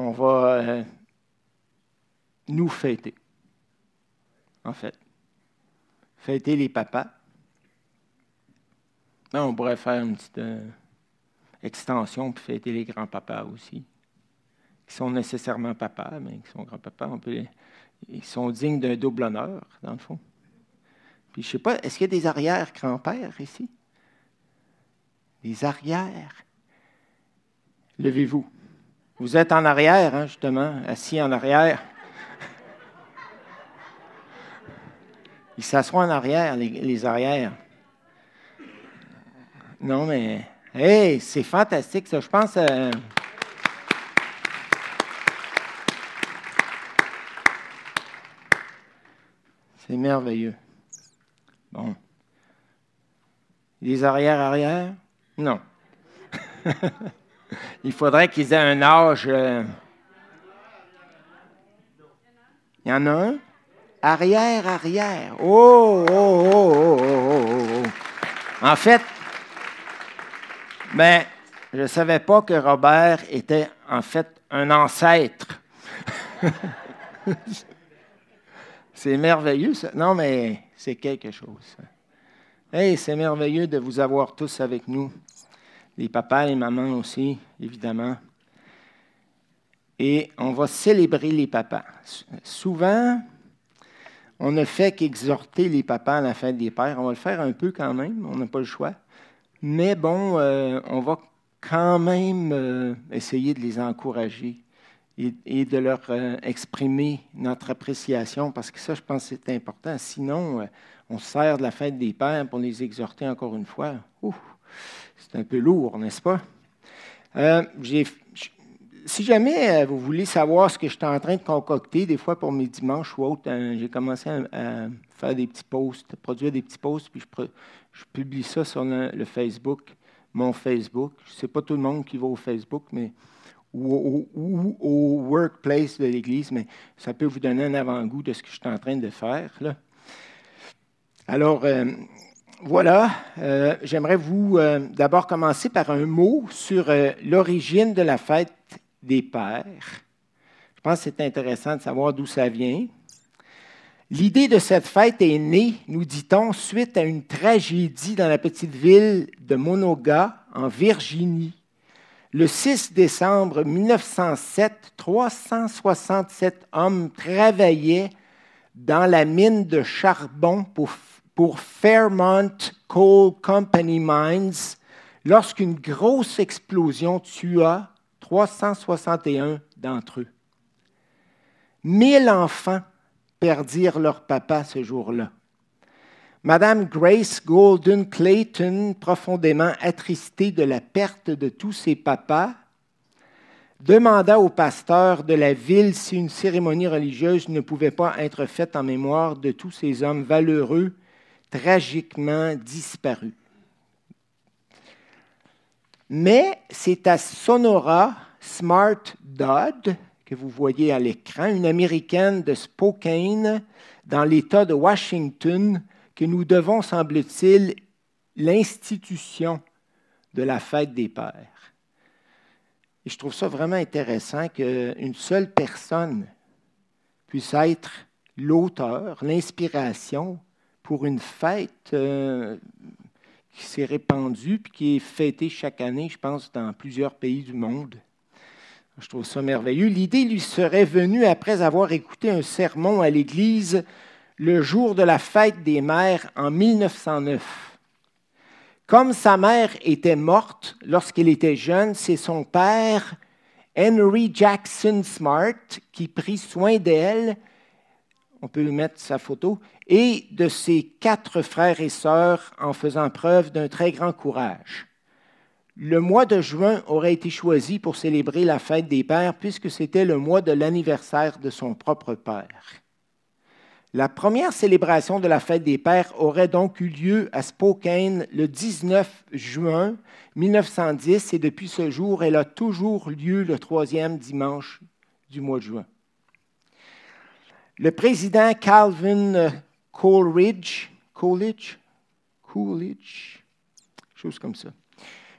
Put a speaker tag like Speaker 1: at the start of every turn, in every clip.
Speaker 1: on va euh, nous fêter, en fait. Fêter les papas. on pourrait faire une petite euh, extension pour fêter les grands-papas aussi, qui sont nécessairement papas, mais qui sont grands-papas. Ils sont dignes d'un double honneur, dans le fond. Puis je sais pas, est-ce qu'il y a des arrière-grands-pères ici? Des arrières? Levez-vous. Vous êtes en arrière, hein, justement, assis en arrière. Ils s'assoient en arrière, les, arrières. Non, mais, hey, c'est fantastique, ça. Je pense. Euh, c'est merveilleux. Bon. Les arrières-arrières? Non. Il faudrait qu'ils aient un âge. Euh, il y en a un? Arrière, arrière. Oh, oh, oh, oh, oh, oh, oh. En fait, ben, je ne savais pas que Robert était en fait un ancêtre. c'est merveilleux, ça. Non, mais c'est quelque chose. Hey, c'est merveilleux de vous avoir tous avec nous. Les papas, les mamans aussi, évidemment. Et on va célébrer les papas. Souvent, on ne fait qu'exhorter les papas à la fête des pères. On va le faire un peu quand même, on n'a pas le choix. Mais bon, euh, on va quand même euh, essayer de les encourager et, de leur euh, exprimer notre appréciation, parce que ça, je pense que c'est important. Sinon, on se sert de la fête des pères pour les exhorter encore une fois. C'est un peu lourd, n'est-ce pas? j'ai si jamais euh, vous voulez savoir ce que je suis en train de concocter, des fois pour mes dimanches ou autres, euh, j'ai commencé à, faire des petits posts, produire des petits posts, puis je, publie ça sur le, Facebook, mon Facebook. Ce n'est pas tout le monde qui va au Facebook, mais ou, au workplace de l'Église, mais ça peut vous donner un avant-goût de ce que je suis en train de faire. Alors, euh, voilà, j'aimerais vous d'abord commencer par un mot sur l'origine de la fête des pères. Je pense que c'est intéressant de savoir d'où ça vient. L'idée de cette fête est née, nous dit-on, suite à une tragédie dans la petite ville de Monoga, en Virginie. Le 6 décembre 1907, 367 hommes travaillaient dans la mine de charbon pour, pour Fairmont Coal Company Mines lorsqu'une grosse explosion tua 361 d'entre eux. Mille enfants perdirent leur papa ce jour-là. Madame Grace Golden Clayton, profondément attristée de la perte de tous ses papas, demanda au pasteur de la ville si une cérémonie religieuse ne pouvait pas être faite en mémoire de tous ces hommes valeureux, tragiquement disparus. Mais c'est à Sonora Smart Dodd, que vous voyez à l'écran, une Américaine de Spokane, dans l'État de Washington, que nous devons, semble-t-il, l'institution de la fête des pères. Et je trouve ça vraiment intéressant qu'une seule personne puisse être l'auteur, l'inspiration pour une fête euh, qui s'est répandue puis qui est fêtée chaque année, je pense, dans plusieurs pays du monde. Je trouve ça merveilleux. L'idée lui serait venue après avoir écouté un sermon à l'Église le jour de la fête des mères en 1909. Comme sa mère était morte lorsqu'elle était jeune, c'est son père, Henry Jackson Smart, qui prit soin d'elle, on peut mettre sa photo, et de ses quatre frères et sœurs en faisant preuve d'un très grand courage. Le mois de juin aurait été choisi pour célébrer la fête des pères puisque c'était le mois de l'anniversaire de son propre père. La première célébration de la fête des pères aurait donc eu lieu à Spokane le 19 juin 1910 et depuis ce jour, elle a toujours lieu le troisième dimanche du mois de juin. Le président Calvin Coolidge, Coolidge, Coolidge, chose comme ça,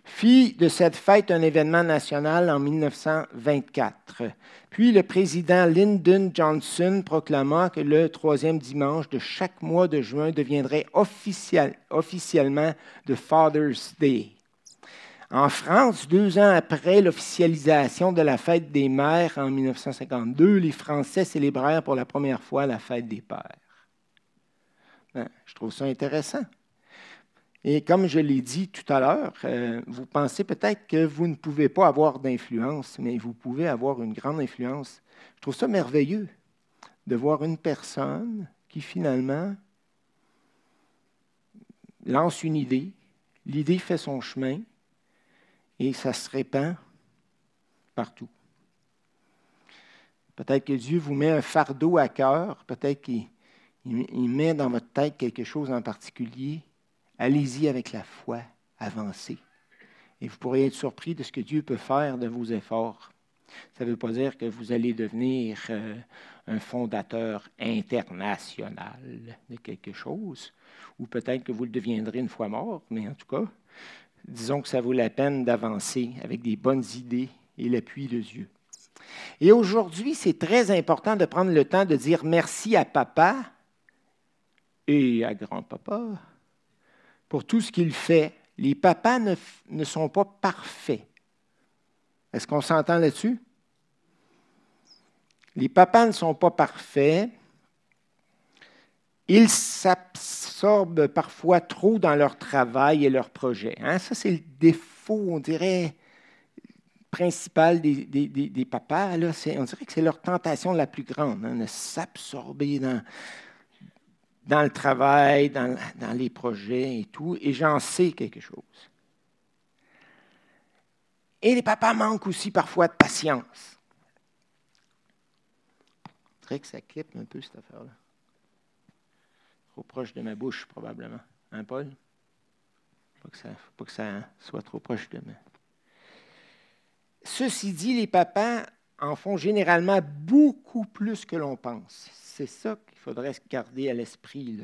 Speaker 1: fit de cette fête un événement national en 1924. Puis le président Lyndon Johnson proclama que le troisième dimanche de chaque mois de juin deviendrait officiellement le Father's Day. En France, deux ans après l'officialisation de la fête des mères en 1952, les Français célébrèrent pour la première fois la fête des pères. Ben, je trouve ça intéressant. Et comme je l'ai dit tout à l'heure, euh, vous pensez peut-être que vous ne pouvez pas avoir d'influence, mais vous pouvez avoir une grande influence. Je trouve ça merveilleux de voir une personne qui finalement lance une idée, l'idée fait son chemin et ça se répand partout. Peut-être que Dieu vous met un fardeau à cœur, peut-être qu'il met dans votre tête quelque chose en particulier Allez-y avec la foi, avancez. Et vous pourrez être surpris de ce que Dieu peut faire de vos efforts. Ça ne veut pas dire que vous allez devenir euh, un fondateur international de quelque chose, ou peut-être que vous le deviendrez une fois mort, mais en tout cas, disons que ça vaut la peine d'avancer avec des bonnes idées et l'appui de Dieu. Et aujourd'hui, c'est très important de prendre le temps de dire merci à papa et à grand-papa pour tout ce qu'il fait. Les papas ne, sont pas parfaits. Est-ce qu'on s'entend là-dessus? Les papas ne sont pas parfaits. Ils s'absorbent parfois trop dans leur travail et leurs projets. Hein? Ça, c'est le défaut, on dirait, principal des, papas. Là. On dirait que c'est leur tentation la plus grande, hein, de s'absorber dans, le travail, dans, les projets et tout, et j'en sais quelque chose. Et les papas manquent aussi parfois de patience. Très que ça clip un peu cette affaire-là. Trop proche de ma bouche, probablement. Hein, Paul? Pas que ça, pas que ça soit trop proche de moi. Ceci dit, les papas en font généralement beaucoup plus que l'on pense. C'est ça il faudrait garder à l'esprit.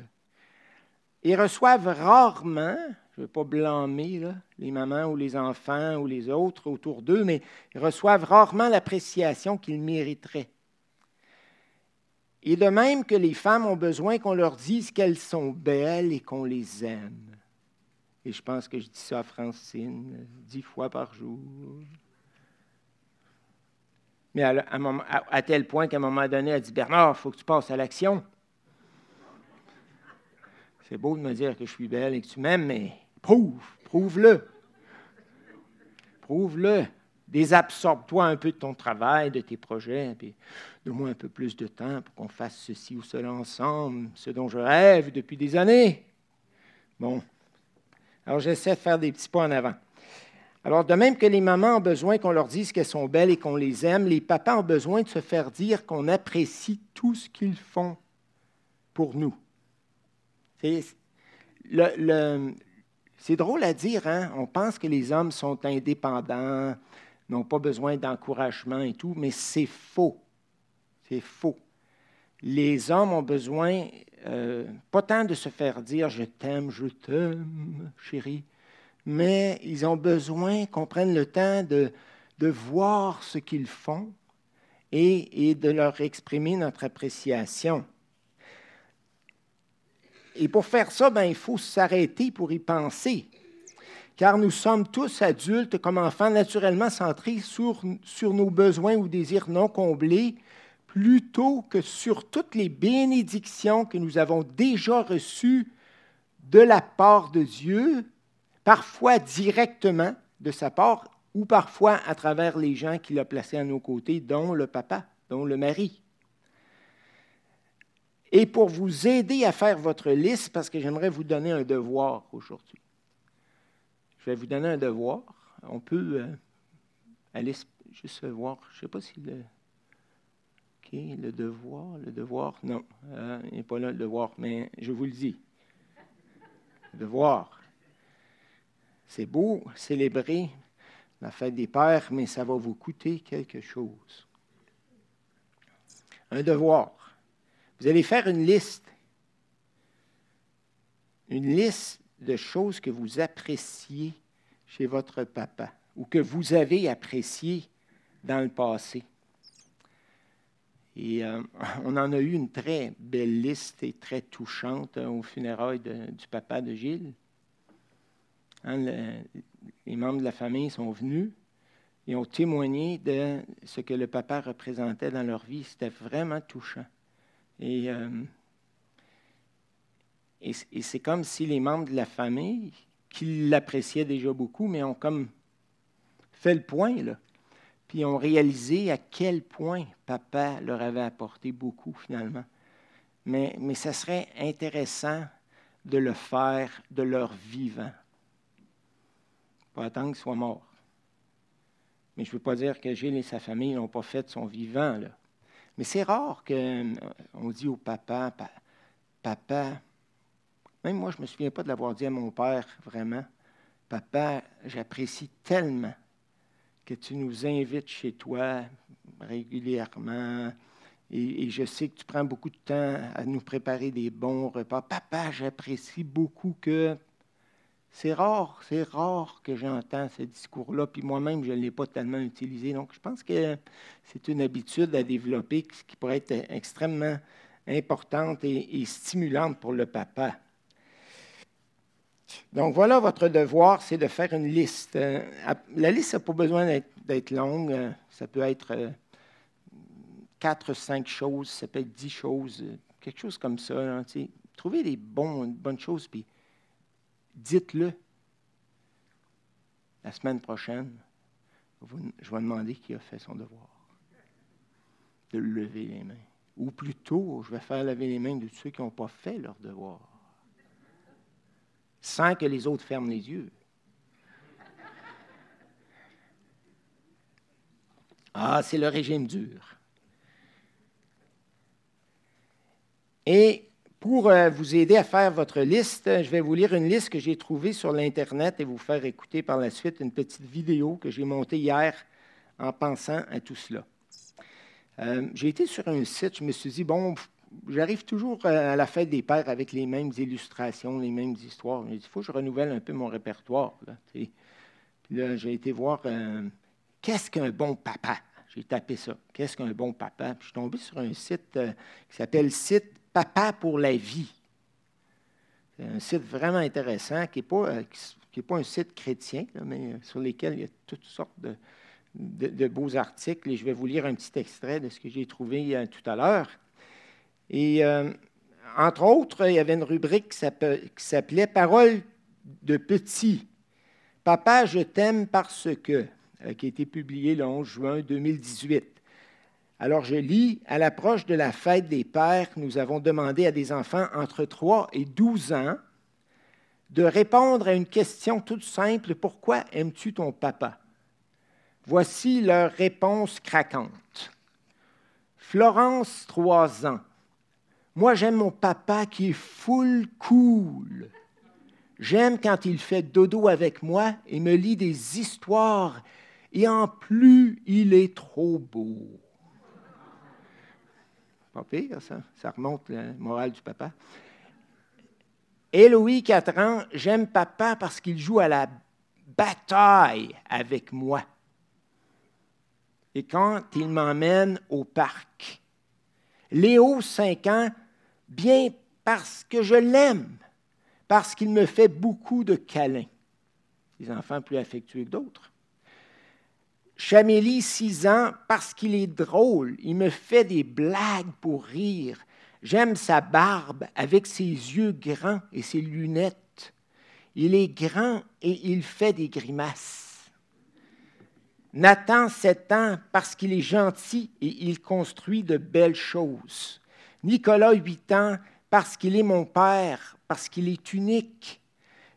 Speaker 1: Ils reçoivent rarement, je ne veux pas blâmer les mamans ou les enfants ou les autres autour d'eux, mais ils reçoivent rarement l'appréciation qu'ils mériteraient. Et de même que les femmes ont besoin qu'on leur dise qu'elles sont belles et qu'on les aime. Et je pense que je dis ça à Francine dix fois par jour. Mais à, tel point qu'à un moment donné, elle dit Bernard, il faut que tu passes à l'action. C'est beau de me dire que je suis belle et que tu m'aimes, mais prouve, prouve-le. Prouve-le. Désabsorbe-toi un peu de ton travail, de tes projets, puis donne-moi un peu plus de temps pour qu'on fasse ceci ou cela ensemble, ce dont je rêve depuis des années. Bon. Alors, j'essaie de faire des petits pas en avant. Alors, de même que les mamans ont besoin qu'on leur dise qu'elles sont belles et qu'on les aime, les papas ont besoin de se faire dire qu'on apprécie tout ce qu'ils font pour nous. C'est, drôle à dire, hein? on pense que les hommes sont indépendants, n'ont pas besoin d'encouragement et tout, mais c'est faux. C'est faux. Les hommes ont besoin, euh, pas tant de se faire dire je t'aime, je t'aime, chérie, mais ils ont besoin qu'on prenne le temps de, de voir ce qu'ils font et, et, de leur exprimer notre appréciation. Et pour faire ça, ben, il faut s'arrêter pour y penser. Car nous sommes tous adultes comme enfants naturellement centrés sur, nos besoins ou désirs non comblés, plutôt que sur toutes les bénédictions que nous avons déjà reçues de la part de Dieu parfois directement de sa part ou parfois à travers les gens qu'il a placés à nos côtés, dont le papa, dont le mari. Et pour vous aider à faire votre liste, parce que j'aimerais vous donner un devoir aujourd'hui. Je vais vous donner un devoir. On peut euh, aller juste voir, je ne sais pas si le... OK, le devoir, le devoir, non, euh, il n'est pas là le devoir, mais je vous le dis. Le devoir. C'est beau célébrer la fête des pères, mais ça va vous coûter quelque chose. Un devoir. Vous allez faire une liste. Une liste de choses que vous appréciez chez votre papa ou que vous avez apprécié dans le passé. Et euh, on en a eu une très belle liste et très touchante hein, au funérailles du papa de Gilles. Hein, les membres de la famille sont venus et ont témoigné de ce que le papa représentait dans leur vie. C'était vraiment touchant. Et, euh, et, c'est comme si les membres de la famille, qui l'appréciaient déjà beaucoup, mais ont comme fait le point, là puis ont réalisé à quel point papa leur avait apporté beaucoup finalement. Mais, mais ça serait intéressant de le faire de leur vivant. Pas attendre qu'il soit mort. Mais je ne veux pas dire que Gilles et sa famille n'ont pas fait son vivant. Là. Mais c'est rare qu'on euh, dit au papa, papa, même moi je ne me souviens pas de l'avoir dit à mon père vraiment, papa, j'apprécie tellement que tu nous invites chez toi régulièrement. Et, je sais que tu prends beaucoup de temps à nous préparer des bons repas. Papa, j'apprécie beaucoup que c'est rare, c'est rare que j'entends ce discours-là, puis moi-même, je ne l'ai pas tellement utilisé. Donc, je pense que c'est une habitude à développer qui pourrait être extrêmement importante et stimulante pour le papa. Donc voilà, votre devoir, c'est de faire une liste. Euh, la liste n'a pas besoin d'être longue. Euh, ça peut être euh, quatre, cinq choses, ça peut être dix choses, quelque chose comme ça. trouvez des bonnes choses, puis dites-le. La semaine prochaine, je vais demander qui a fait son devoir. De lever les mains. Ou plutôt, je vais faire lever les mains de ceux qui n'ont pas fait leur devoir sans que les autres ferment les yeux. Ah, c'est le régime dur. Et pour euh, vous aider à faire votre liste, je vais vous lire une liste que j'ai trouvée sur l'Internet et vous faire écouter par la suite une petite vidéo que j'ai montée hier en pensant à tout cela. Euh, j'ai été sur un site, je me suis dit, bon, j'arrive toujours à la fête des pères avec les mêmes illustrations, les mêmes histoires. Il faut que je renouvelle un peu mon répertoire. Là, là, j'ai été voir euh, qu'est-ce qu'un bon papa? J'ai tapé ça. Qu'est-ce qu'un bon papa? Puis je suis tombé sur un site euh, qui s'appelle Site Papa pour la vie. C'est un site vraiment intéressant qui n'est pas, euh, qui, pas un site chrétien, mais sur lequel il y a toutes sortes de, de, beaux articles. Et je vais vous lire un petit extrait de ce que j'ai trouvé tout à l'heure. Et euh, entre autres, il y avait une rubrique qui s'appelait Paroles de petit. Papa, je t'aime parce que, euh, qui a été publié le 11 juin 2018. Alors je lis, à l'approche de la fête des pères, nous avons demandé à des enfants entre 3 et 12 ans de répondre à une question toute simple, pourquoi aimes-tu ton papa? Voici leur réponse craquante. Florence, 3 ans. Moi, j'aime mon papa qui est full cool. J'aime quand il fait dodo avec moi et me lit des histoires. Et en plus, il est trop beau. Pas ça. Remonte la morale du papa. Louis, 4 ans, j'aime papa parce qu'il joue à la bataille avec moi. Et quand il m'emmène au parc. Léo, 5 ans, Bien parce que je l'aime, parce qu'il me fait beaucoup de câlins. Des enfants plus affectueux que d'autres. Chamélie, six ans, parce qu'il est drôle, il me fait des blagues pour rire. J'aime sa barbe avec ses yeux grands et ses lunettes. Il est grand et il fait des grimaces. Nathan, sept ans, parce qu'il est gentil et il construit de belles choses. Nicolas, 8 ans, parce qu'il est mon père, parce qu'il est unique,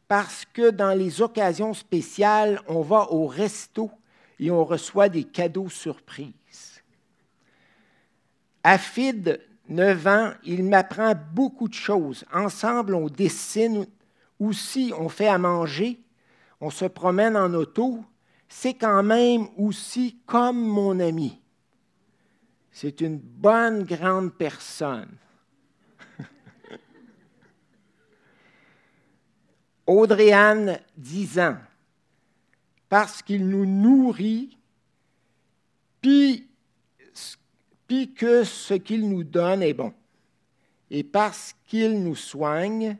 Speaker 1: parce que dans les occasions spéciales, on va au resto et on reçoit des cadeaux surprises. Afid, 9 ans, il m'apprend beaucoup de choses. Ensemble, on dessine, aussi on fait à manger, on se promène en auto. C'est quand même aussi comme mon ami. C'est une bonne grande personne. Audrey-Anne, 10 ans. parce qu'il nous nourrit, puis, puis que ce qu'il nous donne est bon, et parce qu'il nous soigne,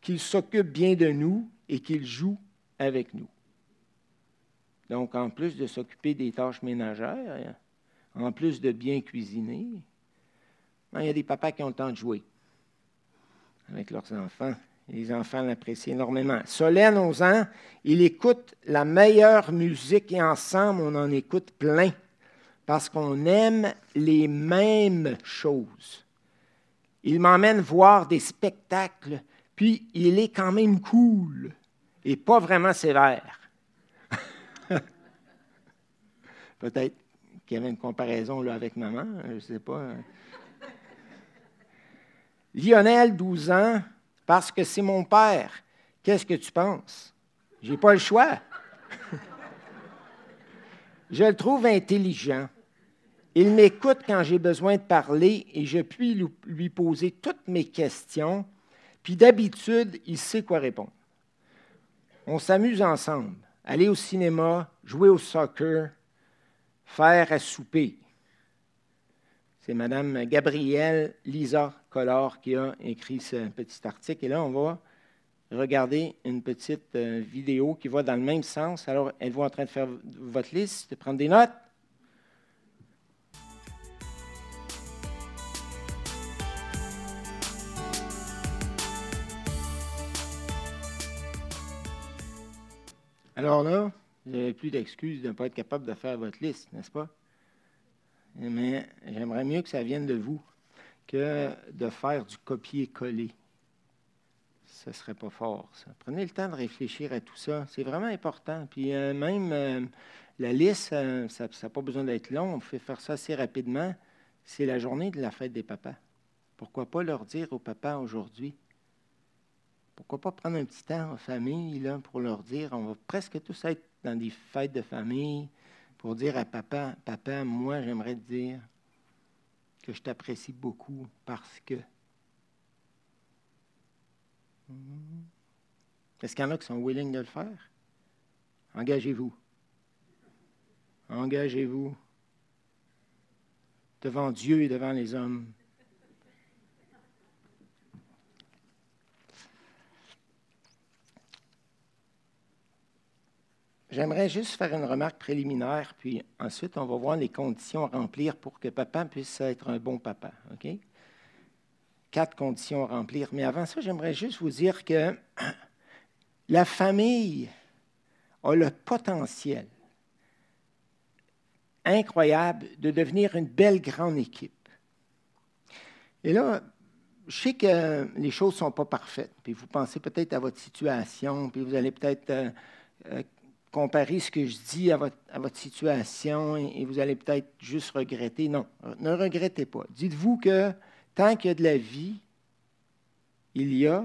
Speaker 1: qu'il s'occupe bien de nous et qu'il joue avec nous. Donc, en plus de s'occuper des tâches ménagères, en plus de bien cuisiner, ben, il y a des papas qui ont le temps de jouer avec leurs enfants. Les enfants l'apprécient énormément. Solène, 11 ans, il écoute la meilleure musique et ensemble, on en écoute plein parce qu'on aime les mêmes choses. Il m'emmène voir des spectacles, puis il est quand même cool et pas vraiment sévère. Peut-être qu'il y avait une comparaison avec maman, je ne sais pas. Lionel, 12 ans, parce que c'est mon père. Qu'est-ce que tu penses? J'ai pas le choix. je le trouve intelligent. Il m'écoute quand j'ai besoin de parler et je puis lui poser toutes mes questions. Puis d'habitude, il sait quoi répondre. On s'amuse ensemble. Aller au cinéma, jouer au soccer, faire à souper. C'est Mme Gabrielle Lisa Collard qui a écrit ce petit article. Et là, on va regarder une petite euh, vidéo qui va dans le même sens. Alors, êtes-vous en train de faire votre liste, de prendre des notes? Alors là, vous n'avez plus d'excuses de ne pas être capable de faire votre liste, n'est-ce pas? Mais j'aimerais mieux que ça vienne de vous que de faire du copier-coller. Ce ne serait pas fort, ça. Prenez le temps de réfléchir à tout ça. C'est vraiment important. Puis euh, même euh, la liste, euh, ça n'a pas besoin d'être long. On fait faire ça assez rapidement. C'est la journée de la fête des papas. Pourquoi pas leur dire aux papas aujourd'hui? Pourquoi pas prendre un petit temps en famille là, pour leur dire, on va presque tous être dans des fêtes de famille, pour dire à papa, papa, moi j'aimerais te dire que je t'apprécie beaucoup parce que. Hmm. Est-ce qu'il y en a qui sont willing de le faire? Engagez-vous. Engagez-vous devant Dieu et devant les hommes. J'aimerais juste faire une remarque préliminaire, puis ensuite on va voir les conditions à remplir pour que papa puisse être un bon papa. OK? Quatre conditions à remplir. Mais avant ça, j'aimerais juste vous dire que la famille a le potentiel incroyable de devenir une belle grande équipe. Et là, je sais que les choses ne sont pas parfaites, puis vous pensez peut-être à votre situation, puis vous allez peut-être euh, comparer ce que je dis à votre, à votre situation et, vous allez peut-être juste regretter. Non, ne regrettez pas. Dites-vous que tant qu'il y a de la vie, il y a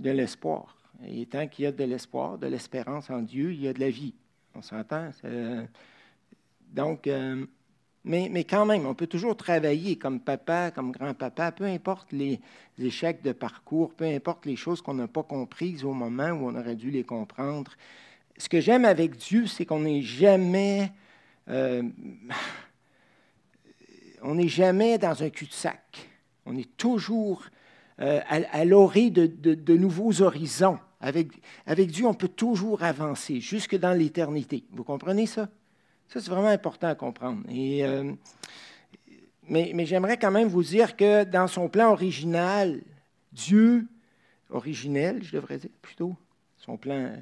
Speaker 1: de l'espoir. Et tant qu'il y a de l'espoir, de l'espérance en Dieu, il y a de la vie. On s'entend? Donc, euh, mais, mais, quand même, on peut toujours travailler comme papa, comme grand-papa, peu importe les échecs de parcours, peu importe les choses qu'on n'a pas comprises au moment où on aurait dû les comprendre ce que j'aime avec Dieu, c'est qu'on n'est jamais, euh, on n'est jamais dans un cul-de-sac. On est toujours euh, à, l'orée de, nouveaux horizons. Avec, Dieu, on peut toujours avancer jusque dans l'éternité. Vous comprenez ça? Ça, c'est vraiment important à comprendre. Euh, mais, mais j'aimerais quand même vous dire que dans son plan original, Dieu, originel, je devrais dire plutôt, son plan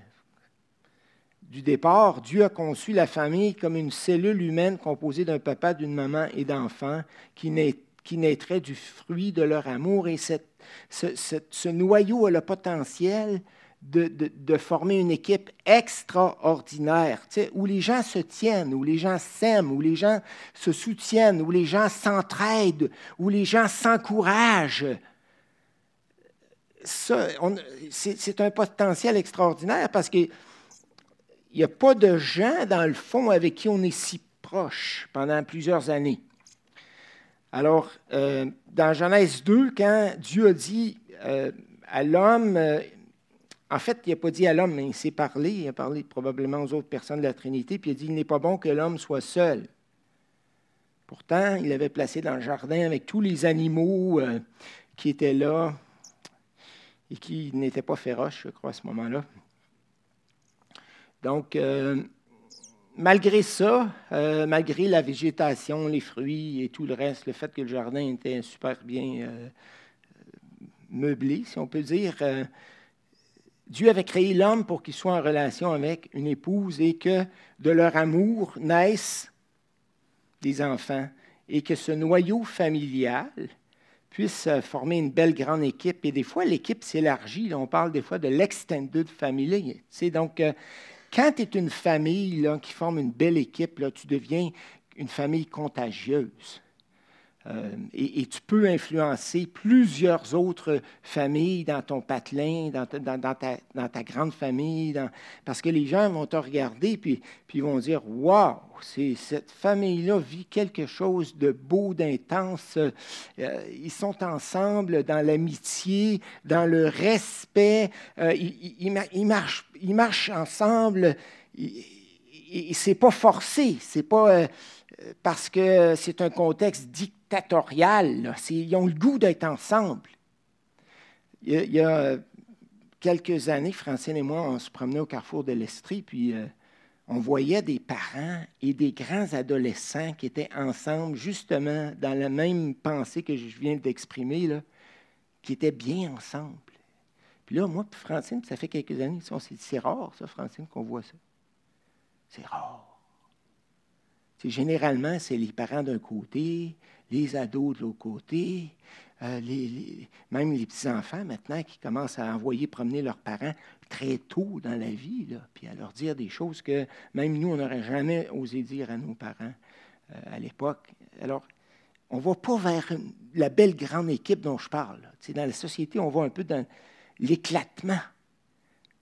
Speaker 1: du départ, Dieu a conçu la famille comme une cellule humaine composée d'un papa, d'une maman et d'enfants qui, naîtraient du fruit de leur amour. Et ce, noyau a le potentiel de, former une équipe extraordinaire, où les gens se tiennent, où les gens s'aiment, où les gens se soutiennent, où les gens s'entraident, où les gens s'encouragent. C'est un potentiel extraordinaire parce que il n'y a pas de gens, dans le fond, avec qui on est si proche pendant plusieurs années. Alors, euh, dans Genèse 2, quand Dieu a dit euh, à l'homme, euh, en fait, il n'a pas dit à l'homme, mais il s'est parlé, il a parlé probablement aux autres personnes de la Trinité, puis il a dit, il n'est pas bon que l'homme soit seul. Pourtant, il l'avait placé dans le jardin avec tous les animaux qui étaient là et qui n'étaient pas féroces, je crois, à ce moment-là. Donc, euh, malgré ça, euh, malgré la végétation, les fruits et tout le reste, le fait que le jardin était super bien meublé, si on peut dire, Dieu avait créé l'homme pour qu'il soit en relation avec une épouse et que de leur amour naissent des enfants et que ce noyau familial puisse former une belle grande équipe. Et des fois, l'équipe s'élargit. On parle des fois de l'extended family. C'est donc, euh, quand tu es une famille qui forme une belle équipe, là, tu deviens une famille contagieuse. Euh, et, tu peux influencer plusieurs autres familles dans ton patelin, dans ta, grande famille, parce que les gens vont te regarder puis, puis vont dire Waouh, cette famille-là vit quelque chose de beau, d'intense. Euh, ils sont ensemble dans l'amitié, dans le respect. Euh, ils, marchent, ensemble. Et c'est pas forcé, c'est pas parce que c'est un contexte dictatorial. Ils ont le goût d'être ensemble. Il y, a, quelques années, Francine et moi, on se promenait au carrefour de l'Estrie, puis euh, on voyait des parents et des grands adolescents qui étaient ensemble, justement, dans la même pensée que je viens d'exprimer, qui étaient bien ensemble. Puis là, moi, puis Francine, ça fait quelques années, c'est rare, ça, Francine, qu'on voit ça. C'est rare généralement, c'est les parents d'un côté, les ados de l'autre côté, euh, même les petits-enfants maintenant qui commencent à envoyer promener leurs parents très tôt dans la vie, puis à leur dire des choses que même nous, on n'aurait jamais osé dire à nos parents euh, à l'époque. Alors, on ne va pas vers la belle grande équipe dont je parle. Dans la société, on va un peu dans l'éclatement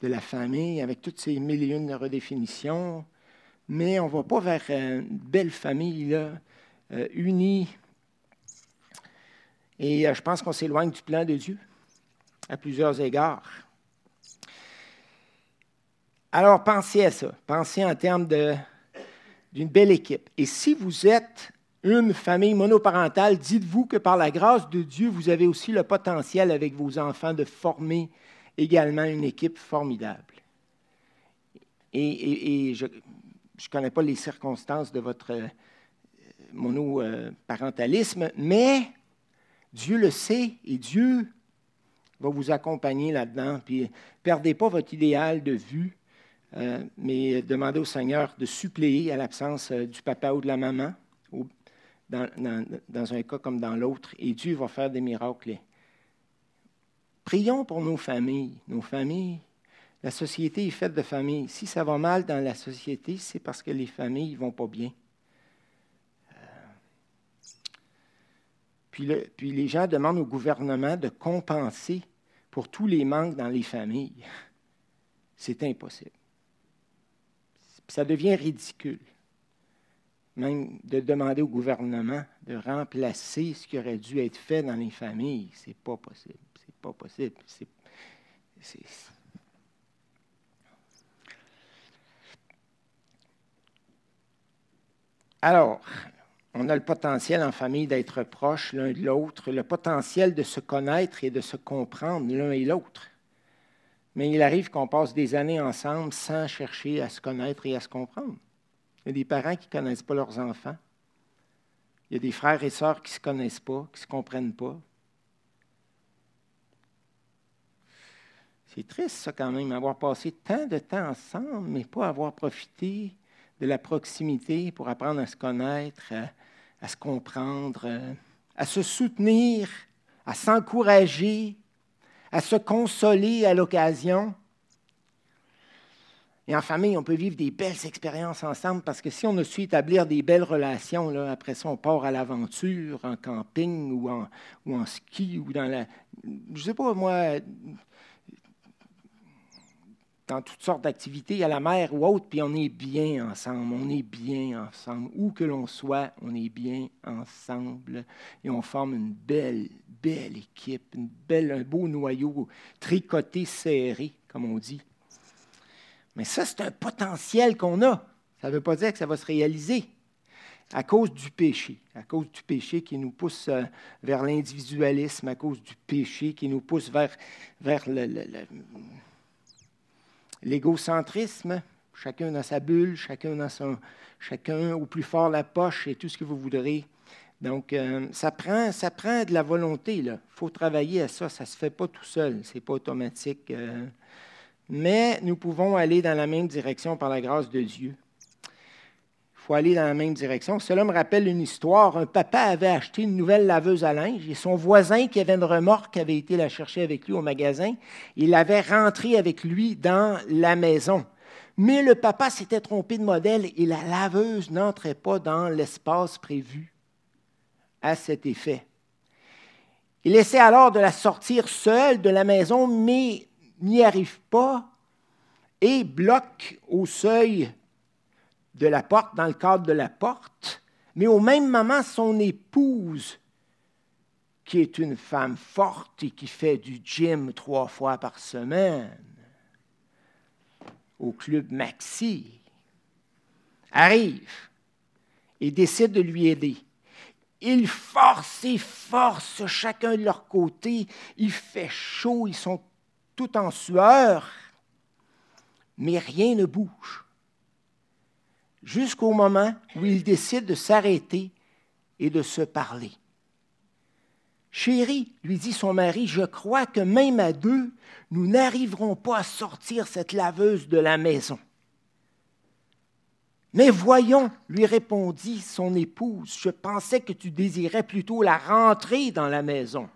Speaker 1: de la famille avec toutes ces millions de redéfinitions, mais on ne va pas vers une belle famille là, euh, unie. Et euh, je pense qu'on s'éloigne du plan de Dieu à plusieurs égards. Alors pensez à ça. Pensez en termes d'une belle équipe. Et si vous êtes une famille monoparentale, dites-vous que par la grâce de Dieu, vous avez aussi le potentiel avec vos enfants de former également une équipe formidable. Et, et je, je ne connais pas les circonstances de votre euh, monoparentalisme, mais Dieu le sait et Dieu va vous accompagner là-dedans. Puis, perdez pas votre idéal de vue, euh, mais demandez au Seigneur de suppléer à l'absence euh, du papa ou de la maman, dans, dans, un cas comme dans l'autre, et Dieu va faire des miracles. Prions pour nos familles. Nos familles, la société est faite de familles. Si ça va mal dans la société, c'est parce que les familles ne vont pas bien. Euh, puis, les gens demandent au gouvernement de compenser pour tous les manques dans les familles. C'est impossible. Ça devient ridicule. Même de demander au gouvernement de remplacer ce qui aurait dû être fait dans les familles, c'est pas possible. C'est pas possible. C'est, Alors, on a le potentiel en famille d'être proches l'un de l'autre, le potentiel de se connaître et de se comprendre l'un et l'autre. Mais il arrive qu'on passe des années ensemble sans chercher à se connaître et à se comprendre. Il y a des parents qui ne connaissent pas leurs enfants. Il y a des frères et sœurs qui ne se connaissent pas, qui ne se comprennent pas. C'est triste, ça, quand même, avoir passé tant de temps ensemble, mais pas avoir profité de la proximité pour apprendre à se connaître, à, se comprendre, à se soutenir, à s'encourager, à se consoler à l'occasion. Et en famille, on peut vivre des belles expériences ensemble parce que si on a su établir des belles relations, là, après ça, on part à l'aventure, en camping ou en, ou en ski ou dans la. Je ne sais pas, moi, dans toutes sortes d'activités, à la mer ou autre, puis on est bien ensemble, on est bien ensemble. Où que l'on soit, on est bien ensemble et on forme une belle, belle équipe, une belle, un beau noyau tricoté, serré, comme on dit. Mais ça, c'est un potentiel qu'on a. Ça ne veut pas dire que ça va se réaliser à cause du péché, à cause du péché qui nous pousse euh, vers l'individualisme, à cause du péché qui nous pousse vers, vers l'égocentrisme, chacun dans sa bulle, chacun dans son, chacun au plus fort la poche et tout ce que vous voudrez. Donc, euh, ça, prend, ça prend de la volonté. Il faut travailler à ça. Ça ne se fait pas tout seul. Ce n'est pas automatique. Euh. mais nous pouvons aller dans la même direction par la grâce de Dieu. Il faut aller dans la même direction. Cela me rappelle une histoire. Un papa avait acheté une nouvelle laveuse à linge et son voisin qui avait une remorque avait été la chercher avec lui au magasin. Il avait rentré avec lui dans la maison. Mais le papa s'était trompé de modèle et la laveuse n'entrait pas dans l'espace prévu à cet effet. Il essaie alors de la sortir seule de la maison, mais n'y arrive pas et bloque au seuil de la porte, dans le cadre de la porte, mais au même moment, son épouse, qui est une femme forte et qui fait du gym trois fois par semaine au club Maxi, arrive et décide de lui aider. Ils forcent et forcent chacun de leur côté. Il fait chaud, ils sont tout en sueur, mais rien ne bouge jusqu'au moment où ils décident de s'arrêter et de se parler. Chérie, lui dit son mari, je crois que même à deux, nous n'arriverons pas à sortir cette laveuse de la maison. Mais voyons, lui répondit son épouse, je pensais que tu désirais plutôt la rentrer dans la maison.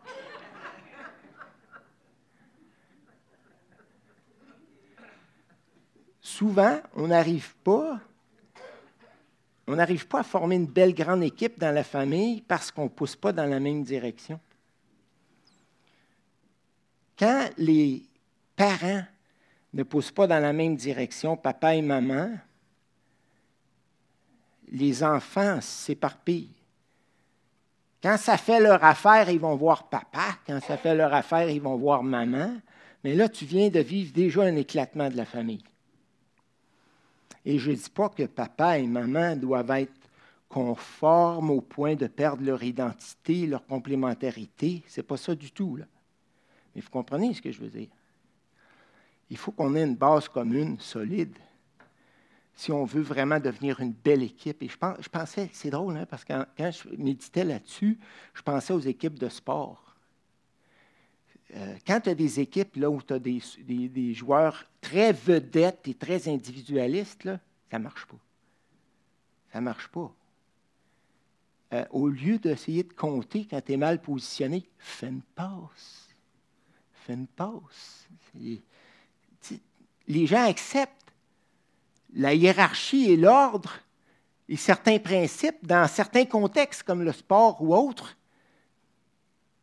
Speaker 1: Souvent, on n'arrive pas on n'arrive pas à former une belle grande équipe dans la famille parce qu'on ne pousse pas dans la même direction. Quand les parents ne poussent pas dans la même direction, papa et maman, les enfants s'éparpillent. Quand ça fait leur affaire, ils vont voir papa. Quand ça fait leur affaire, ils vont voir maman. Mais là, tu viens de vivre déjà un éclatement de la famille. Et je ne dis pas que papa et maman doivent être conformes au point de perdre leur identité, leur complémentarité. Ce n'est pas ça du tout. Là. Mais vous comprenez ce que je veux dire? Il faut qu'on ait une base commune, solide, si on veut vraiment devenir une belle équipe. Et je, pensais, c'est drôle, hein, parce que quand, je méditais là-dessus, je pensais aux équipes de sport. Euh, quand tu as des équipes où tu as des, joueurs très vedettes et très individualistes, ça ne marche pas. Ça ne marche pas. Euh, au lieu d'essayer de compter quand tu es mal positionné, fais une passe. Fais une passe. Les gens acceptent la hiérarchie et l'ordre et certains principes dans certains contextes, comme le sport ou autre.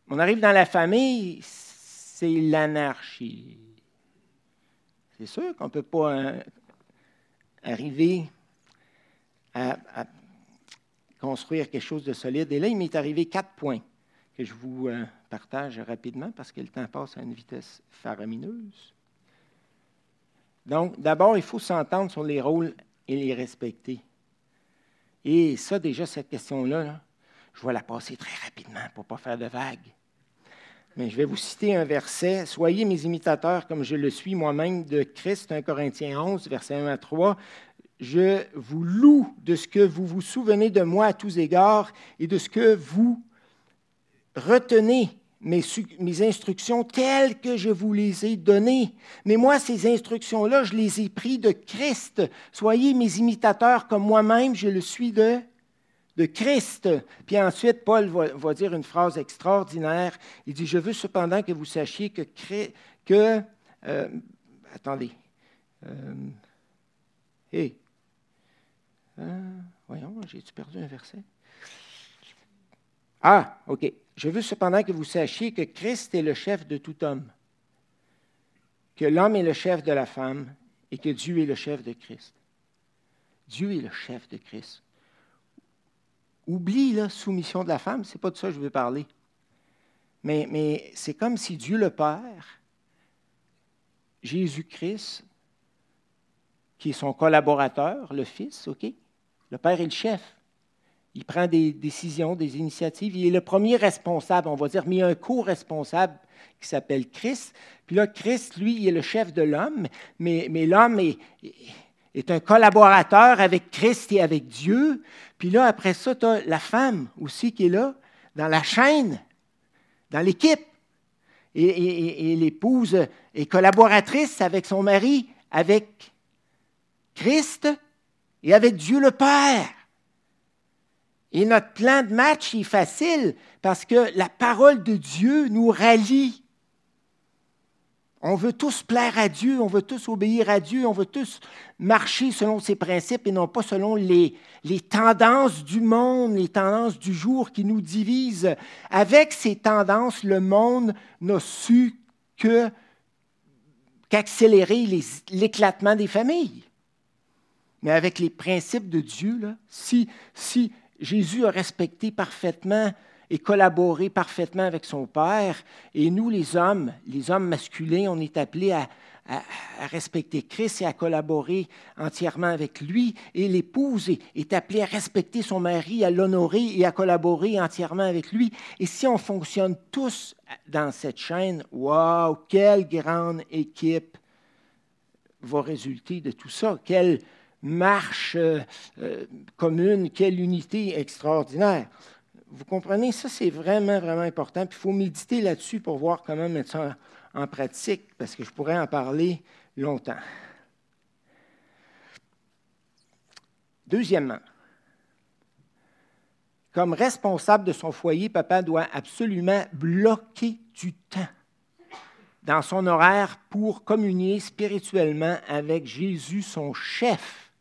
Speaker 1: On arrive dans la famille, c'est l'anarchie. C'est sûr qu'on ne peut pas hein, arriver à, construire quelque chose de solide. Et là, il m'est arrivé quatre points que je vous euh, partage rapidement parce que le temps passe à une vitesse faramineuse. Donc, d'abord, il faut s'entendre sur les rôles et les respecter. Et ça, déjà, cette question-là, je vais la passer très rapidement pour ne pas faire de vagues. Mais je vais vous citer un verset. Soyez mes imitateurs comme je le suis moi-même de Christ, 1 Corinthiens 11, verset 1 à 3. Je vous loue de ce que vous vous souvenez de moi à tous égards et de ce que vous retenez mes, mes, instructions telles que je vous les ai données. Mais moi, ces instructions-là, je les ai prises de Christ. Soyez mes imitateurs comme moi-même, je le suis de de Christ. Puis ensuite, Paul va, dire une phrase extraordinaire. Il dit, je veux cependant que vous sachiez que... euh, attendez. Euh, hé. Euh, voyons, j'ai-tu perdu un verset? Ah, OK. Je veux cependant que vous sachiez que Christ est le chef de tout homme, que l'homme est le chef de la femme et que Dieu est le chef de Christ. Dieu est le chef de Christ. Oublie la soumission de la femme, ce n'est pas de ça que je veux parler. Mais, c'est comme si Dieu le Père Jésus-Christ, qui est son collaborateur, le Fils, OK? Le Père est le chef. Il prend des décisions, des initiatives. Il est le premier responsable, on va dire, mais il y a un co-responsable qui s'appelle Christ. Puis là, Christ, lui, il est le chef de l'homme, mais l'homme est, est un collaborateur avec Christ et avec Dieu. Puis là, après ça, tu as la femme aussi qui est là, dans la chaîne, dans l'équipe. Et, l'épouse est collaboratrice avec son mari, avec Christ et avec Dieu le Père. Et notre plan de match est facile parce que la parole de Dieu nous rallie on veut tous plaire à Dieu, on veut tous obéir à Dieu, on veut tous marcher selon ses principes et non pas selon les, les tendances du monde, les tendances du jour qui nous divisent. Avec ces tendances, le monde n'a su que qu'accélérer l'éclatement des familles. Mais avec les principes de Dieu, là, si, si Jésus a respecté parfaitement et collaborer parfaitement avec son Père. Et nous, les hommes, les hommes masculins, on est appelés à, respecter Christ et à collaborer entièrement avec lui. Et l'épouse est, appelée à respecter son mari, à l'honorer et à collaborer entièrement avec lui. Et si on fonctionne tous dans cette chaîne, waouh, quelle grande équipe va résulter de tout ça. Quelle marche euh, euh, commune, quelle unité extraordinaire. Vous comprenez, ça c'est vraiment, vraiment important. Il faut méditer là-dessus pour voir comment mettre ça en pratique, parce que je pourrais en parler longtemps. Deuxièmement, comme responsable de son foyer, papa doit absolument bloquer du temps dans son horaire pour communier spirituellement avec Jésus, son chef.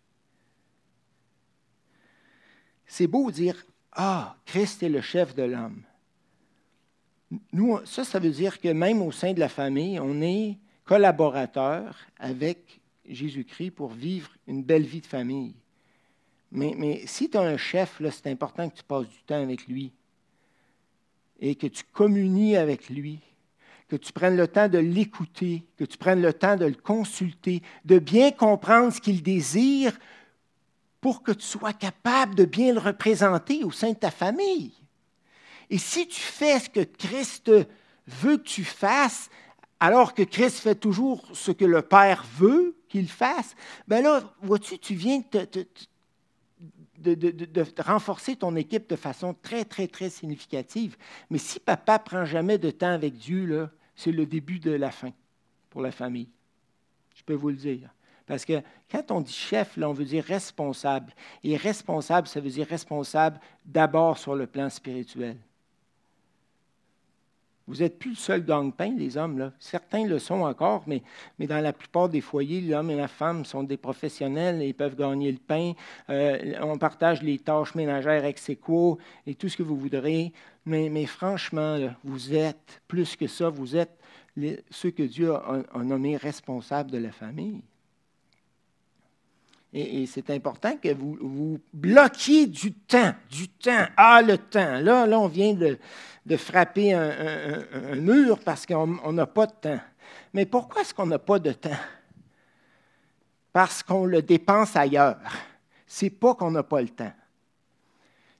Speaker 1: C'est beau dire ah, Christ est le chef de l'homme. Nous, ça, ça veut dire que même au sein de la famille, on est collaborateur avec Jésus-Christ pour vivre une belle vie de famille. Mais, si tu as un chef, c'est important que tu passes du temps avec lui et que tu communies avec lui, que tu prennes le temps de l'écouter, que tu prennes le temps de le consulter, de bien comprendre ce qu'il désire pour que tu sois capable de bien le représenter au sein de ta famille. Et si tu fais ce que Christ veut que tu fasses, alors que Christ fait toujours ce que le Père veut qu'il fasse, ben là, vois-tu, tu viens de, de, renforcer ton équipe de façon très, très, très significative. Mais si papa prend jamais de temps avec Dieu, c'est le début de la fin pour la famille. Je peux vous le dire. Parce que quand on dit chef, là, on veut dire responsable. Et responsable, ça veut dire responsable d'abord sur le plan spirituel. Vous n'êtes plus le seul gang-pain, les hommes. Là. Certains le sont encore, mais, mais dans la plupart des foyers, l'homme et la femme sont des professionnels et ils peuvent gagner le pain. Euh, on partage les tâches ménagères ex aequo et tout ce que vous voudrez. Mais, franchement, vous êtes plus que ça. Vous êtes ceux que Dieu a, a nommés responsables de la famille. Et, c'est important que vous, bloquiez du temps, du temps. Ah, le temps. Là, là on vient de, de frapper un, mur parce qu'on n'a pas de temps. Mais pourquoi est-ce qu'on n'a pas de temps? Parce qu'on le dépense ailleurs. C'est pas qu'on n'a pas le temps.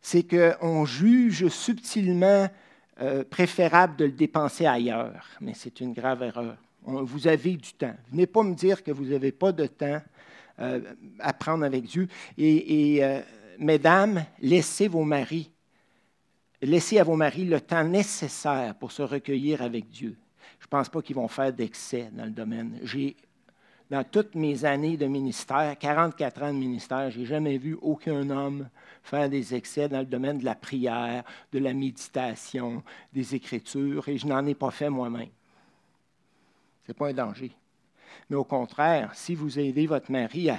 Speaker 1: C'est qu'on juge subtilement euh, préférable de le dépenser ailleurs. Mais c'est une grave erreur. vous avez du temps. Venez pas me dire que vous n'avez pas de temps euh, apprendre avec Dieu. Et, euh, mesdames, laissez vos maris, laissez à vos maris le temps nécessaire pour se recueillir avec Dieu. Je ne pense pas qu'ils vont faire d'excès dans le domaine. J'ai, dans toutes mes années de ministère, 44 ans de ministère, je n'ai jamais vu aucun homme faire des excès dans le domaine de la prière, de la méditation, des Écritures, et je n'en ai pas fait moi-même. Ce n'est pas un danger. Mais au contraire, si vous aidez votre mari à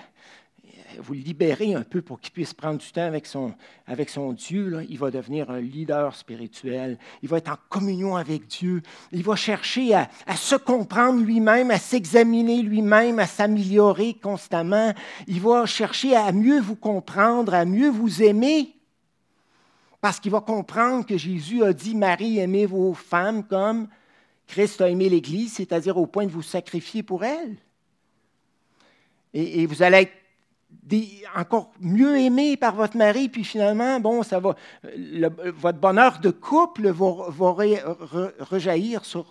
Speaker 1: vous libérer un peu pour qu'il puisse prendre du temps avec son, avec son Dieu, il va devenir un leader spirituel. Il va être en communion avec Dieu. Il va chercher à, à se comprendre lui-même, à s'examiner lui-même, à s'améliorer constamment. Il va chercher à mieux vous comprendre, à mieux vous aimer. Parce qu'il va comprendre que Jésus a dit, Marie, aimez vos femmes comme Christ a aimé l'Église, c'est-à-dire au point de vous sacrifier pour elle. Et, vous allez être encore mieux aimé par votre mari, puis finalement, bon, ça va, votre bonheur de couple va, rejaillir sur,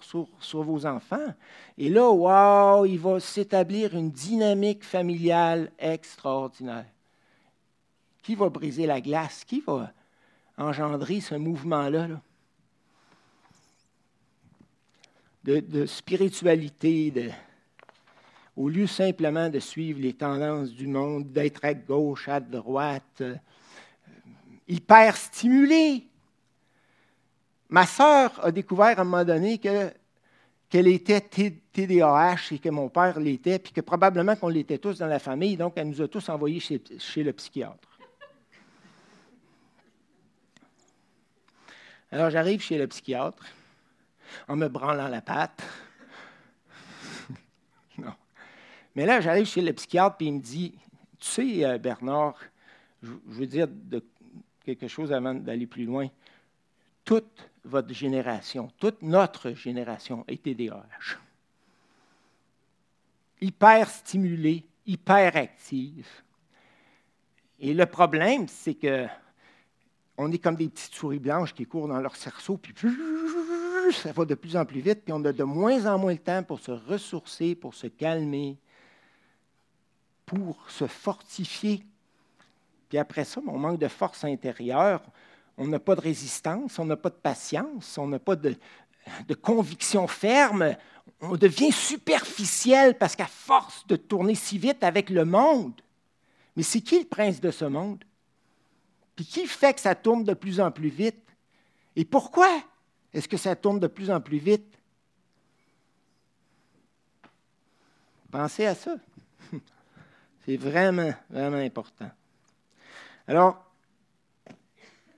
Speaker 1: vos enfants. Et là, wow, il va s'établir une dynamique familiale extraordinaire. Qui va briser la glace? Qui va engendrer ce mouvement-là? De, spiritualité, au lieu simplement de suivre les tendances du monde, d'être à gauche, à droite, euh, hyper stimulé. Ma sœur a découvert à un moment donné qu'elle était TDAH et que mon père l'était, puis que probablement qu'on l'était tous dans la famille, donc elle nous a tous envoyés chez le psychiatre. Alors j'arrive chez le psychiatre en me branlant la patte. Mais là, j'arrive chez le psychiatre et il me dit Tu sais, euh, Bernard, je veux dire quelque chose avant d'aller plus loin. Toute votre génération, toute notre génération est TDAH. Hyper stimulée, hyper active. Et le problème, c'est que on est comme des petites souris blanches qui courent dans leur cerceau, puis ça va de plus en plus vite, puis on a de moins en moins le temps pour se ressourcer, pour se calmer, pour se fortifier. Puis après ça, on manque de force intérieure, on n'a pas de résistance, on n'a pas de patience, on n'a pas de, conviction ferme, on devient superficiel parce qu'à force de tourner si vite avec le monde, mais c'est qui le prince de ce monde? Puis qui fait que ça tourne de plus en plus vite? Et pourquoi? Est-ce que ça tourne de plus en plus vite? Pensez à ça. C'est vraiment, vraiment important. Alors,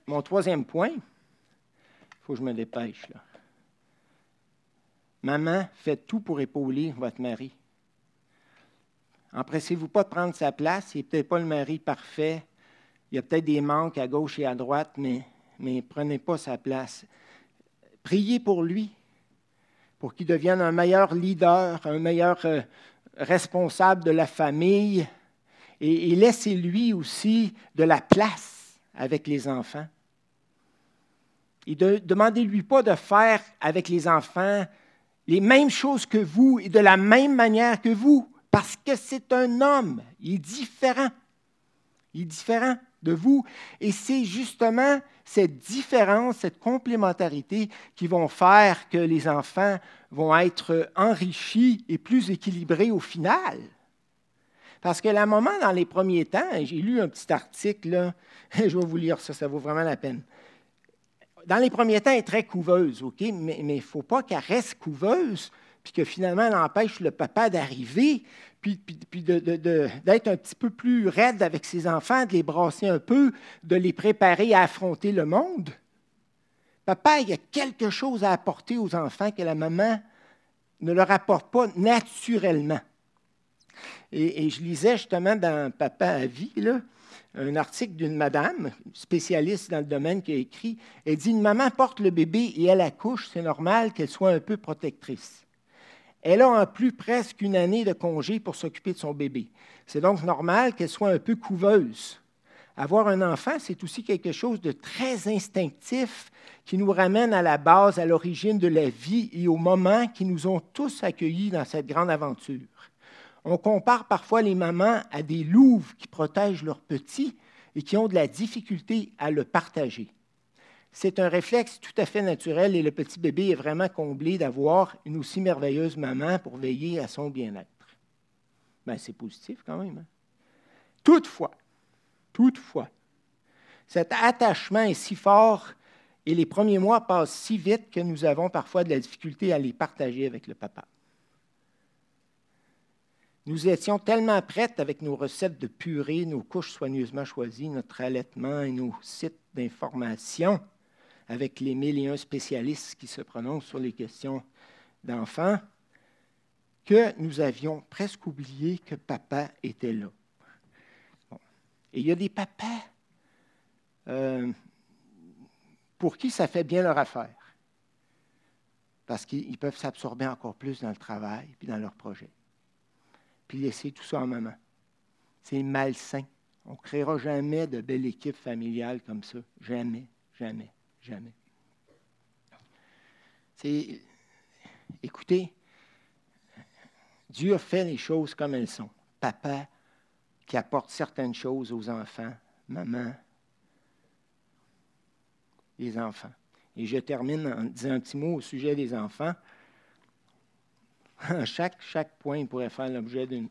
Speaker 1: mon troisième point, il faut que je me dépêche là. Maman, faites tout pour épauler votre mari. Empressez-vous pas de prendre sa place. Il n'est peut-être pas le mari parfait. Il y a peut-être des manques à gauche et à droite, mais, mais prenez pas sa place. Priez pour lui, pour qu'il devienne un meilleur leader, un meilleur euh, responsable de la famille, et, laissez-lui aussi de la place avec les enfants. Et demandez-lui pas de faire avec les enfants les mêmes choses que vous et de la même manière que vous, parce que c'est un homme, il est différent. Il est différent de vous. Et c'est justement cette différence, cette complémentarité qui vont faire que les enfants vont être enrichis et plus équilibrés au final. Parce que la maman, dans les premiers temps, j'ai lu un petit article, là, je vais vous lire ça, ça vaut vraiment la peine. Dans les premiers temps, elle est très couveuse, OK? Mais il ne faut pas qu'elle reste couveuse, puis que finalement, elle empêche le papa d'arriver, puis, d'être un petit peu plus raide avec ses enfants, de les brasser un peu, de les préparer à affronter le monde. Papa, il y a quelque chose à apporter aux enfants que la maman ne leur apporte pas naturellement. Et, je lisais justement dans Papa à vie, un article d'une madame, spécialiste dans le domaine, qui a écrit Elle dit Une maman porte le bébé et elle accouche, c'est normal qu'elle soit un peu protectrice. Elle a en plus presque une année de congé pour s'occuper de son bébé. C'est donc normal qu'elle soit un peu couveuse. Avoir un enfant, c'est aussi quelque chose de très instinctif qui nous ramène à la base, à l'origine de la vie et au moment qui nous ont tous accueillis dans cette grande aventure. On compare parfois les mamans à des louves qui protègent leurs petits et qui ont de la difficulté à le partager. C'est un réflexe tout à fait naturel et le petit bébé est vraiment comblé d'avoir une aussi merveilleuse maman pour veiller à son bien-être. Ben, c'est positif quand même. Hein. Toutefois, toutefois, cet attachement est si fort et les premiers mois passent si vite que nous avons parfois de la difficulté à les partager avec le papa. Nous étions tellement prêtes avec nos recettes de purée, nos couches soigneusement choisies, notre allaitement et nos sites d'information avec les mille et un spécialistes qui se prononcent sur les questions d'enfants, que nous avions presque oublié que papa était là. Et il y a des papas euh, pour qui ça fait bien leur affaire. parce qu'ils peuvent s'absorber encore plus dans le travail puis dans leur projet. Puis laisser tout ça en maman. C'est malsain. On ne créera jamais de belle équipe familiale comme ça. Jamais, jamais, jamais. C'est, écoutez, Dieu a fait les choses comme elles sont. Papa qui apporte certaines choses aux enfants, maman, les enfants. Et je termine en disant un petit mot au sujet des enfants. chaque, chaque point pourrait faire l'objet d'une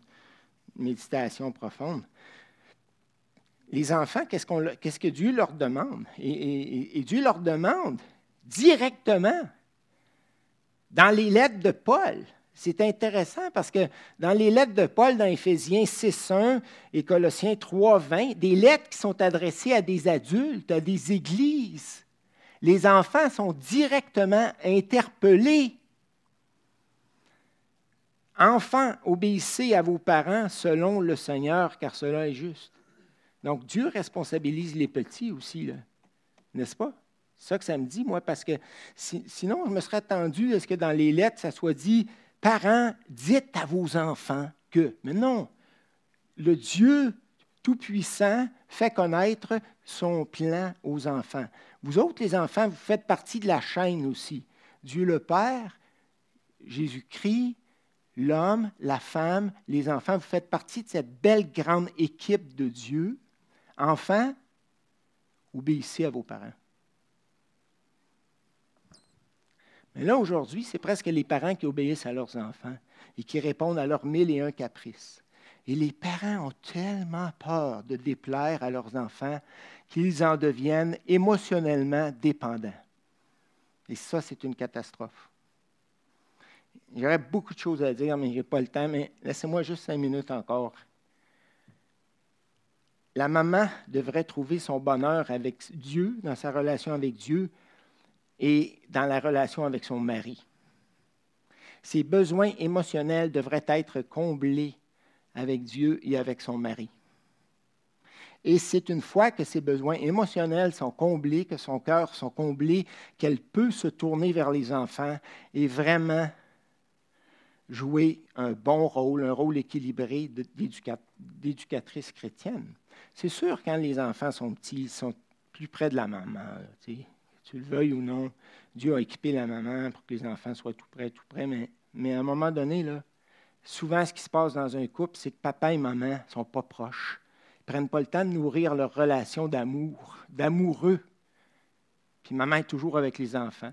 Speaker 1: méditation profonde. Les enfants, qu'est-ce, que Dieu leur demande? Et, Dieu leur demande directement dans les lettres de Paul. C'est intéressant parce que dans les lettres de Paul, dans Éphésiens 6.1 et Colossiens 3.20, des lettres qui sont adressées à des adultes, à des églises, les enfants sont directement interpellés. Enfants, obéissez à vos parents selon le Seigneur, car cela est juste. Donc Dieu responsabilise les petits aussi, n'est-ce pas? C'est ça que ça me dit, moi, parce que sinon, je me serais attendu à ce que dans les lettres, ça soit dit Parents, dites à vos enfants que. Mais non, le Dieu Tout-Puissant fait connaître son plan aux enfants. Vous autres, les enfants, vous faites partie de la chaîne aussi. Dieu le Père, Jésus-Christ, l'homme, la femme, les enfants, vous faites partie de cette belle grande équipe de Dieu. Enfants, obéissez à vos parents. Mais là, aujourd'hui, c'est presque les parents qui obéissent à leurs enfants et qui répondent à leurs mille et un caprices. Et les parents ont tellement peur de déplaire à leurs enfants qu'ils en deviennent émotionnellement dépendants. Et ça, c'est une catastrophe. J'aurais beaucoup de choses à dire, mais je n'ai pas le temps, mais laissez-moi juste cinq minutes encore. La maman devrait trouver son bonheur avec Dieu, dans sa relation avec Dieu, et dans la relation avec son mari. Ses besoins émotionnels devraient être comblés avec Dieu et avec son mari. Et c'est une fois que ses besoins émotionnels sont comblés, que son cœur sont comblés, qu'elle peut se tourner vers les enfants et vraiment jouer un bon rôle, un rôle équilibré d'éducatrice chrétienne. C'est sûr, quand les enfants sont petits, ils sont plus près de la maman tu le veuilles ou non, Dieu a équipé la maman pour que les enfants soient tout près, tout près, mais, mais à un moment donné, là, souvent ce qui se passe dans un couple, c'est que papa et maman ne sont pas proches. Ils ne prennent pas le temps de nourrir leur relation d'amour, d'amoureux. Puis maman est toujours avec les enfants.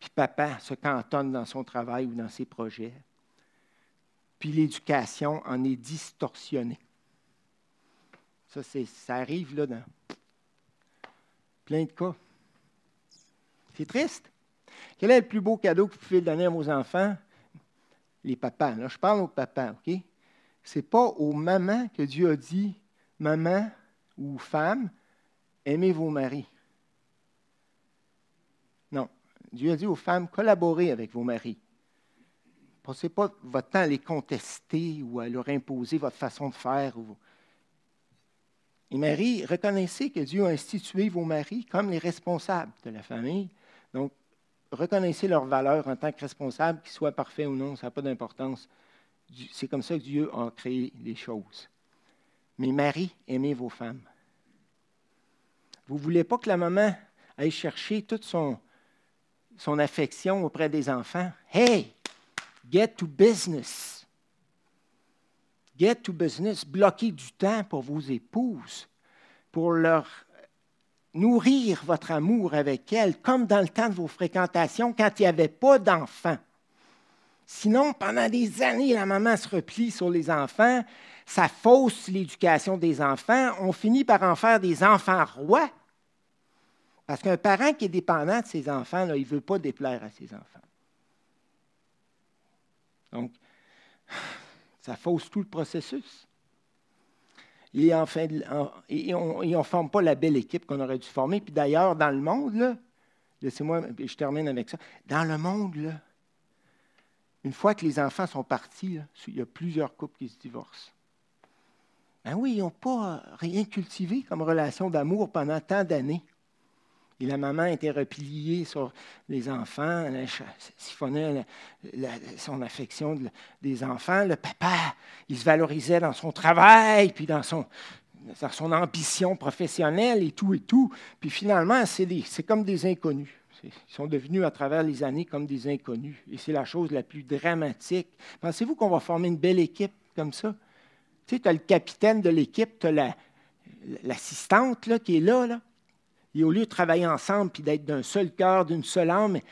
Speaker 1: Puis papa se cantonne dans son travail ou dans ses projets. Puis l'éducation en est distorsionnée. Ça, ça arrive là dans plein de cas. C'est triste. Quel est le plus beau cadeau que vous pouvez donner à vos enfants? Les papas. Là, je parle aux papas, OK? Ce n'est pas aux mamans que Dieu a dit, maman ou femme, aimez vos maris. Non. Dieu a dit aux femmes, collaborez avec vos maris. Passez pas votre temps à les contester ou à leur imposer votre façon de faire. Et Marie, reconnaissez que Dieu a institué vos maris comme les responsables de la famille donc, reconnaissez leur valeur en tant que responsable, qu'ils soient parfaits ou non, ça n'a pas d'importance. C'est comme ça que Dieu a créé les choses. Mais Marie, aimez vos femmes. Vous ne voulez pas que la maman aille chercher toute son, son affection auprès des enfants? Hey, get to business. Get to business. Bloquez du temps pour vos épouses, pour leur nourrir votre amour avec elle, comme dans le temps de vos fréquentations quand il n'y avait pas d'enfants. Sinon, pendant des années, la maman se replie sur les enfants, ça fausse l'éducation des enfants, on finit par en faire des enfants rois. Parce qu'un parent qui est dépendant de ses enfants, il ne veut pas déplaire à ses enfants. Donc, ça fausse tout le processus et, on ne forme pas la belle équipe qu'on aurait dû former. Puis d'ailleurs, dans le monde, laissez-moi, je termine avec ça. Dans le monde, une fois que les enfants sont partis, il y a plusieurs couples qui se divorcent. Ben oui, ils n'ont pas rien cultivé comme relation d'amour pendant tant d'années. Puis la maman était repliée sur les enfants, elle siphonnait son affection des enfants. Le papa, il se valorisait dans son travail, puis dans son, dans son ambition professionnelle et tout et tout. Puis finalement, c'est comme des inconnus. Ils sont devenus à travers les années comme des inconnus. Et c'est la chose la plus dramatique. Pensez-vous qu'on va former une belle équipe comme ça? Tu sais, tu as le capitaine de l'équipe, tu as l'assistante qui est là, là. Et au lieu de travailler ensemble puis d'être d'un seul cœur, d'une seule âme, ils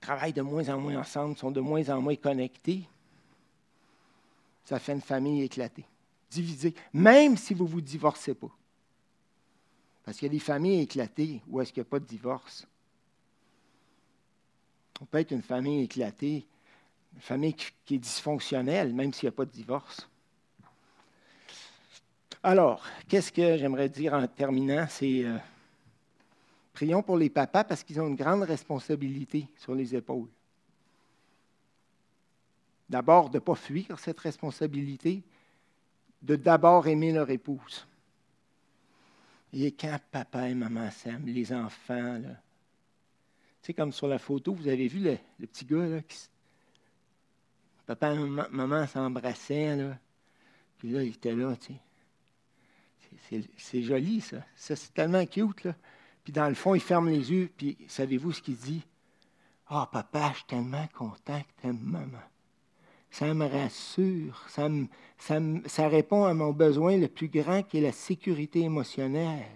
Speaker 1: travaillent de moins en moins ensemble, sont de moins en moins connectés. Ça fait une famille éclatée, divisée, même si vous ne vous divorcez pas. Parce qu'il y a des familles éclatées où est-ce qu'il n'y a pas de divorce. On peut être une famille éclatée, une famille qui est dysfonctionnelle, même s'il n'y a pas de divorce. Alors, qu'est-ce que j'aimerais dire en terminant? C'est euh, prions pour les papas parce qu'ils ont une grande responsabilité sur les épaules. D'abord, de ne pas fuir cette responsabilité, de d'abord aimer leur épouse. Et quand papa et maman s'aiment, les enfants, là, tu sais, comme sur la photo, vous avez vu le, petit gars, papa et maman s'embrassaient, là, puis là, il était là, tu sais c'est joli, ça. Ça, c'est tellement cute, là. Puis dans le fond, il ferme les yeux, puis savez-vous ce qu'il dit? Ah, oh, papa, je suis tellement content que tu aimes maman. Ça me rassure, ça, ça, ça répond à mon besoin le plus grand qui est la sécurité émotionnelle.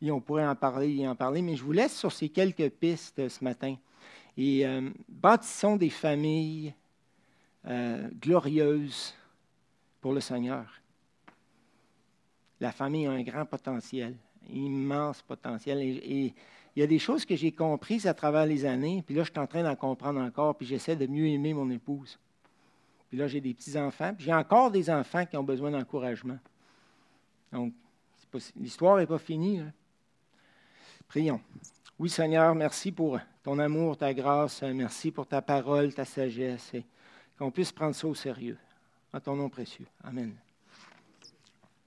Speaker 1: Et on pourrait en parler et en parler, mais je vous laisse sur ces quelques pistes euh, ce matin. Et euh, bâtissons des familles euh, glorieuses pour le Seigneur la famille a un grand potentiel, immense potentiel. Et, il y a des choses que j'ai comprises à travers les années, puis là, je suis en train d'en comprendre encore, puis j'essaie de mieux aimer mon épouse. Puis là, j'ai des petits-enfants, puis j'ai encore des enfants qui ont besoin d'encouragement. Donc, l'histoire n'est pas finie. Prions. Oui, Seigneur, merci pour ton amour, ta grâce, merci pour ta parole, ta sagesse, qu'on puisse prendre ça au sérieux. En ton nom précieux. Amen.